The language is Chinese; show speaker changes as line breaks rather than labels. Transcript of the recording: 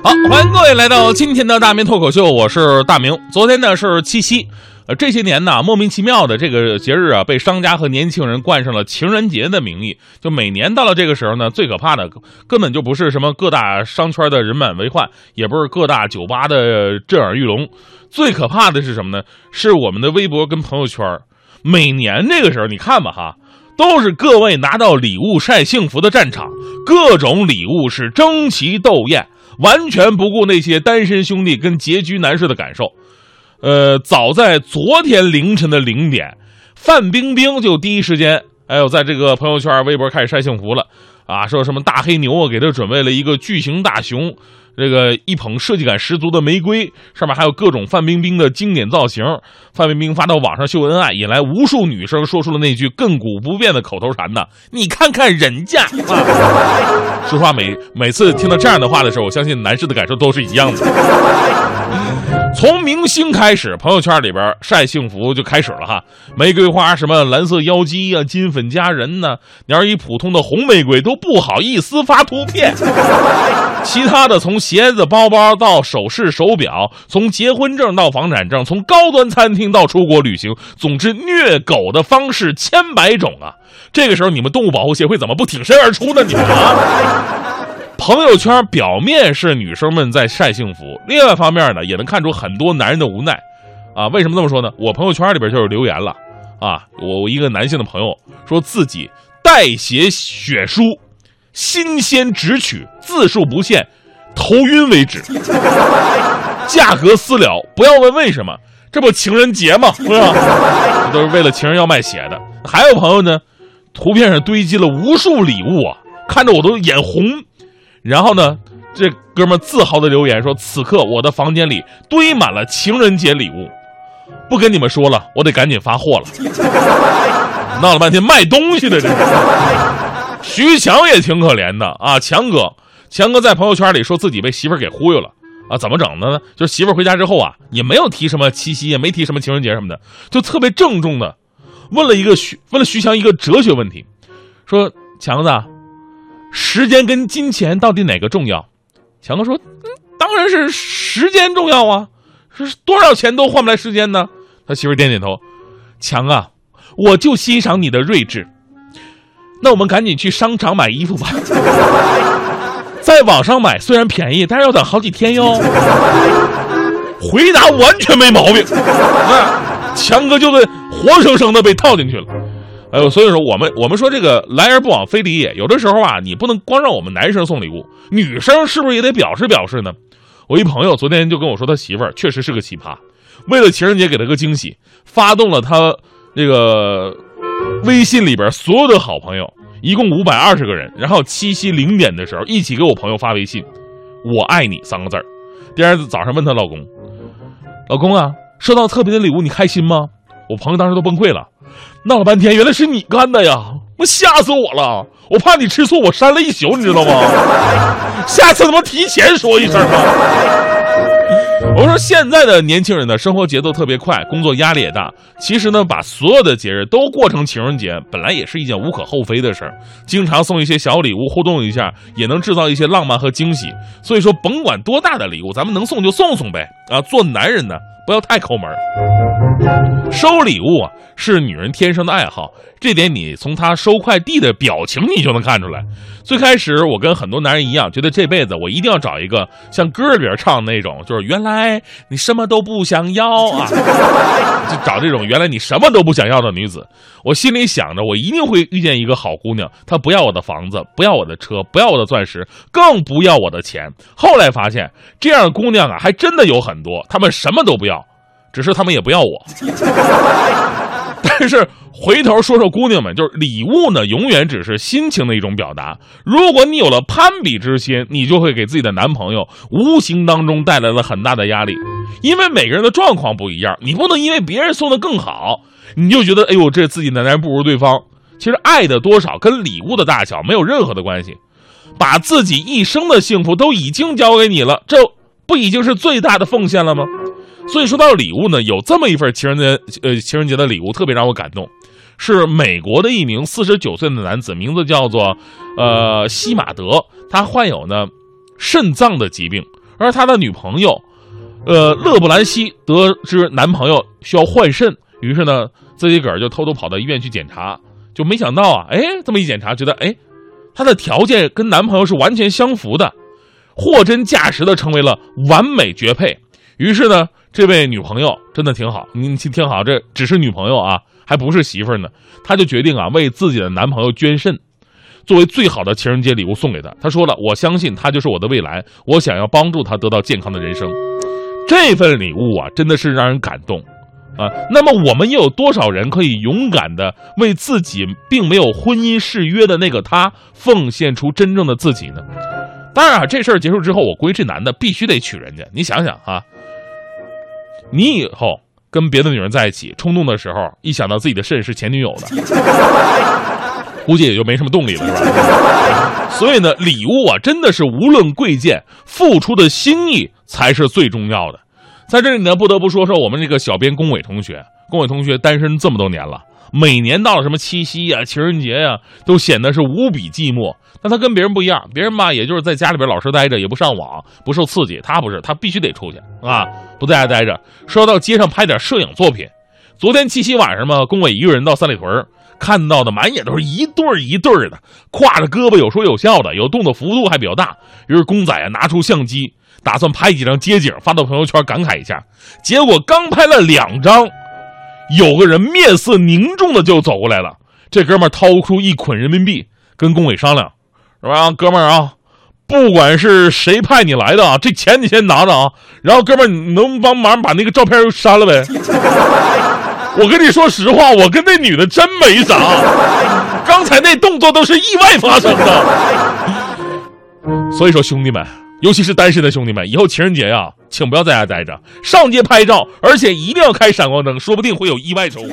好，欢迎各位来到今天的大明脱口秀，我是大明。昨天呢是七夕，呃，这些年呢莫名其妙的这个节日啊，被商家和年轻人冠上了情人节的名义。就每年到了这个时候呢，最可怕的根本就不是什么各大商圈的人满为患，也不是各大酒吧的震耳欲聋，最可怕的是什么呢？是我们的微博跟朋友圈。每年这个时候，你看吧哈，都是各位拿到礼物晒幸福的战场，各种礼物是争奇斗艳。完全不顾那些单身兄弟跟拮据男士的感受，呃，早在昨天凌晨的零点，范冰冰就第一时间，哎呦，在这个朋友圈、微博开始晒幸福了，啊，说什么大黑牛啊，给她准备了一个巨型大熊。这个一捧设计感十足的玫瑰，上面还有各种范冰冰的经典造型。范冰冰发到网上秀恩爱，引来无数女生说出了那句亘古不变的口头禅：“呢，你看看人家。”啊，说实话，每每次听到这样的话的时候，我相信男士的感受都是一样的。从明星开始，朋友圈里边晒幸福就开始了哈。玫瑰花什么蓝色妖姬啊，金粉佳人呢？你要一普通的红玫瑰都不好意思发图片。其他的从鞋子、包包到首饰、手表，从结婚证到房产证，从高端餐厅到出国旅行，总之虐狗的方式千百种啊。这个时候你们动物保护协会怎么不挺身而出呢？你们啊？朋友圈表面是女生们在晒幸福，另外一方面呢，也能看出很多男人的无奈，啊，为什么这么说呢？我朋友圈里边就有留言了，啊，我我一个男性的朋友说自己代写血书，新鲜直取，字数不限，头晕为止，价格私了，不要问为什么，这不情人节吗？是吧？这都是为了情人要卖血的。还有朋友呢，图片上堆积了无数礼物啊，看着我都眼红。然后呢，这哥们自豪的留言说：“此刻我的房间里堆满了情人节礼物，不跟你们说了，我得赶紧发货了。”闹了半天卖东西的这是。徐强也挺可怜的啊，强哥，强哥在朋友圈里说自己被媳妇给忽悠了啊，怎么整的呢？就是媳妇回家之后啊，也没有提什么七夕，也没提什么情人节什么的，就特别郑重的问了一个徐问了徐强一个哲学问题，说强子。时间跟金钱到底哪个重要？强哥说：“嗯，当然是时间重要啊！是多少钱都换不来时间呢。”他媳妇点点头。强啊，我就欣赏你的睿智。那我们赶紧去商场买衣服吧。在网上买虽然便宜，但是要等好几天哟。回答完全没毛病。强哥就被活生生的被套进去了。哎呦，所以说我们我们说这个来而不往非礼也，有的时候啊，你不能光让我们男生送礼物，女生是不是也得表示表示呢？我一朋友昨天就跟我说，他媳妇儿确实是个奇葩，为了情人节给他个惊喜，发动了他那个微信里边所有的好朋友，一共五百二十个人，然后七夕零点的时候一起给我朋友发微信，“我爱你”三个字儿。第二天早上问她老公：“老公啊，收到特别的礼物，你开心吗？”我朋友当时都崩溃了。闹了半天，原来是你干的呀！我吓死我了，我怕你吃醋，我删了一宿，你知道吗？下次他妈提前说一声吧！我说现在的年轻人呢，生活节奏特别快，工作压力也大。其实呢，把所有的节日都过成情人节，本来也是一件无可厚非的事儿。经常送一些小礼物，互动一下，也能制造一些浪漫和惊喜。所以说，甭管多大的礼物，咱们能送就送送呗。啊，做男人呢。不要太抠门收礼物啊是女人天生的爱好，这点你从她收快递的表情你就能看出来。最开始我跟很多男人一样，觉得这辈子我一定要找一个像歌里边唱的那种，就是原来你什么都不想要啊，就找这种原来你什么都不想要的女子。我心里想着，我一定会遇见一个好姑娘，她不要我的房子，不要我的车，不要我的钻石，更不要我的钱。后来发现，这样的姑娘啊，还真的有很多，她们什么都不要。只是他们也不要我，但是回头说说姑娘们，就是礼物呢，永远只是心情的一种表达。如果你有了攀比之心，你就会给自己的男朋友无形当中带来了很大的压力，因为每个人的状况不一样，你不能因为别人送的更好，你就觉得哎呦，这自己男人不如对方。其实爱的多少跟礼物的大小没有任何的关系，把自己一生的幸福都已经交给你了，这不已经是最大的奉献了吗？所以说到礼物呢，有这么一份情人节，呃，情人节的礼物特别让我感动，是美国的一名四十九岁的男子，名字叫做，呃，西马德，他患有呢肾脏的疾病，而他的女朋友，呃，勒布兰西得知男朋友需要换肾，于是呢，自己个儿就偷偷跑到医院去检查，就没想到啊，哎，这么一检查，觉得哎，他的条件跟男朋友是完全相符的，货真价实的成为了完美绝配。于是呢，这位女朋友真的挺好，你听好，这只是女朋友啊，还不是媳妇儿呢。她就决定啊，为自己的男朋友捐肾，作为最好的情人节礼物送给他。她说了，我相信他就是我的未来，我想要帮助他得到健康的人生。这份礼物啊，真的是让人感动啊。那么，我们又有多少人可以勇敢的为自己并没有婚姻誓约的那个他奉献出真正的自己呢？当然啊，这事儿结束之后，我估计这男的必须得娶人家。你想想啊。你以后跟别的女人在一起，冲动的时候，一想到自己的肾是前女友的，估计也就没什么动力了，是吧？所以呢，礼物啊，真的是无论贵贱，付出的心意才是最重要的。在这里呢，不得不说说我们这个小编龚伟同学。龚伟同学单身这么多年了。每年到了什么七夕呀、情人节呀，都显得是无比寂寞。但他跟别人不一样，别人嘛，也就是在家里边老实待着，也不上网，不受刺激。他不是，他必须得出去啊，不在家待着，说要到街上拍点摄影作品。昨天七夕晚上嘛，龚伟一个人到三里屯，看到的满眼都是一对儿一对儿的，挎着胳膊有说有笑的，有动作幅度还比较大。于是公仔啊拿出相机，打算拍几张街景发到朋友圈感慨一下。结果刚拍了两张。有个人面色凝重的就走过来了，这哥们掏出一捆人民币，跟龚伟商量，是吧？哥们儿啊，不管是谁派你来的啊，这钱你先拿着啊。然后哥们儿，你能帮忙把那个照片又删了呗？我跟你说实话，我跟那女的真没啥，刚才那动作都是意外发生的。所以说，兄弟们。尤其是单身的兄弟们，以后情人节呀，请不要在家待着，上街拍照，而且一定要开闪光灯，说不定会有意外收获。